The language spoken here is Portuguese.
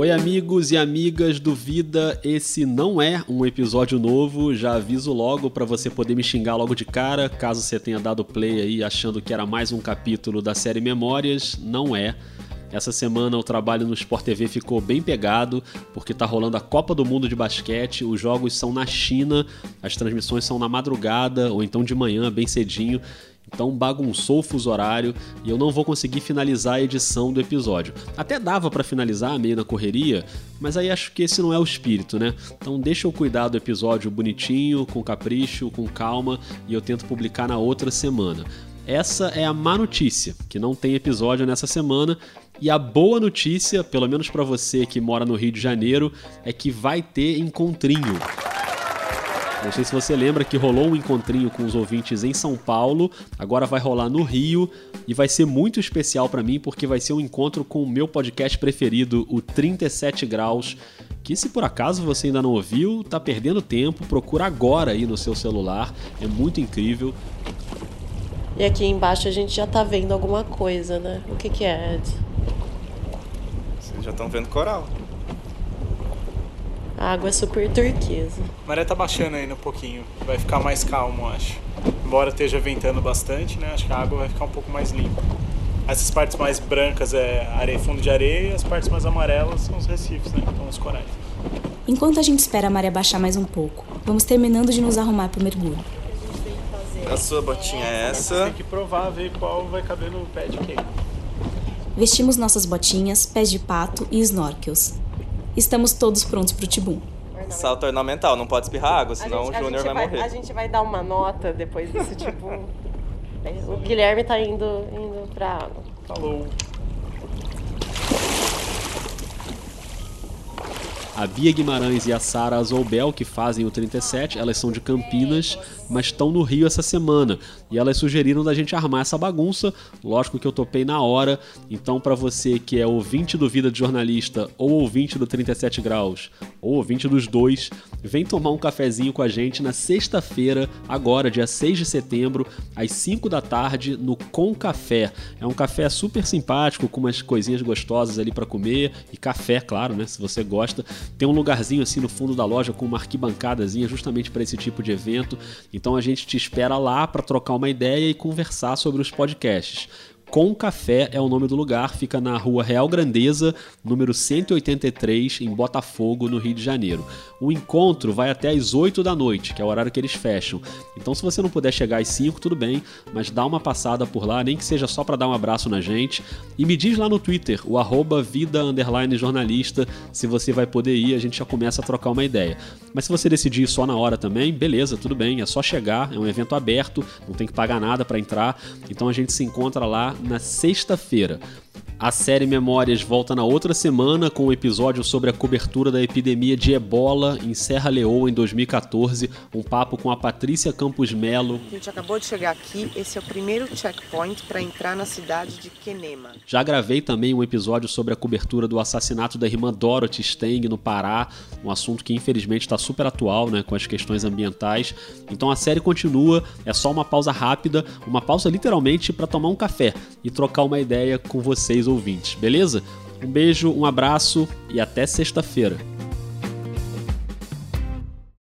Oi, amigos e amigas do Vida. Esse não é um episódio novo. Já aviso logo para você poder me xingar logo de cara, caso você tenha dado play aí achando que era mais um capítulo da série Memórias. Não é. Essa semana o trabalho no Sport TV ficou bem pegado, porque tá rolando a Copa do Mundo de basquete, os jogos são na China, as transmissões são na madrugada ou então de manhã, bem cedinho. Então bagunçou o fuso horário e eu não vou conseguir finalizar a edição do episódio. Até dava para finalizar meio na correria, mas aí acho que esse não é o espírito, né? Então deixa eu cuidar do episódio bonitinho, com capricho, com calma e eu tento publicar na outra semana. Essa é a má notícia, que não tem episódio nessa semana, e a boa notícia, pelo menos para você que mora no Rio de Janeiro, é que vai ter encontrinho. Não sei se você lembra que rolou um encontrinho com os ouvintes em São Paulo, agora vai rolar no Rio e vai ser muito especial para mim porque vai ser um encontro com o meu podcast preferido, o 37 Graus, que se por acaso você ainda não ouviu, tá perdendo tempo, procura agora aí no seu celular, é muito incrível. E aqui embaixo a gente já tá vendo alguma coisa, né? O que que é, Ed? Vocês já estão vendo coral. A água é super turquesa. A maré tá baixando ainda um pouquinho. Vai ficar mais calmo, acho. Embora esteja ventando bastante, né? Acho que a água vai ficar um pouco mais limpa. Essas partes mais brancas é areia, fundo de areia e as partes mais amarelas são os recifes, né? Então os corais. Enquanto a gente espera a maré baixar mais um pouco, vamos terminando de nos arrumar para o mergulho. A sua botinha é essa. Tem que provar, ver qual vai caber no pé de quem. Vestimos nossas botinhas, pés de pato e snorkels. Estamos todos prontos para o tibum. Salto ornamental, não pode espirrar água, senão o Júnior vai, morrer. A gente vai dar uma nota depois desse tipo. o Guilherme tá indo, indo pra água. Falou. A Bia Guimarães e a Sara Azoubel, que fazem o 37, elas são de Campinas, mas estão no Rio essa semana. E elas sugeriram da gente armar essa bagunça. Lógico que eu topei na hora. Então, para você que é ouvinte do Vida de Jornalista ou ouvinte do 37 Graus, ou ouvinte dos dois, vem tomar um cafezinho com a gente na sexta-feira, agora, dia 6 de setembro, às 5 da tarde, no Com Café. É um café super simpático, com umas coisinhas gostosas ali para comer, e café, claro, né? Se você gosta. Tem um lugarzinho assim no fundo da loja com uma arquibancadazinha justamente para esse tipo de evento. Então a gente te espera lá para trocar uma ideia e conversar sobre os podcasts. Com Café é o nome do lugar, fica na rua Real Grandeza, número 183, em Botafogo, no Rio de Janeiro. O encontro vai até às 8 da noite, que é o horário que eles fecham. Então, se você não puder chegar às 5, tudo bem, mas dá uma passada por lá, nem que seja só para dar um abraço na gente. E me diz lá no Twitter, o arroba vida jornalista, se você vai poder ir, a gente já começa a trocar uma ideia. Mas se você decidir ir só na hora também, beleza, tudo bem, é só chegar, é um evento aberto, não tem que pagar nada para entrar. Então a gente se encontra lá na sexta-feira. A série Memórias volta na outra semana com um episódio sobre a cobertura da epidemia de ebola em Serra Leoa em 2014, um papo com a Patrícia Campos Melo. A gente acabou de chegar aqui, esse é o primeiro checkpoint para entrar na cidade de Quenema. Já gravei também um episódio sobre a cobertura do assassinato da irmã Dorothy Steng no Pará, um assunto que infelizmente está super atual, né, com as questões ambientais. Então a série continua, é só uma pausa rápida, uma pausa literalmente para tomar um café e trocar uma ideia com vocês ouvintes, beleza? Um beijo, um abraço e até sexta-feira.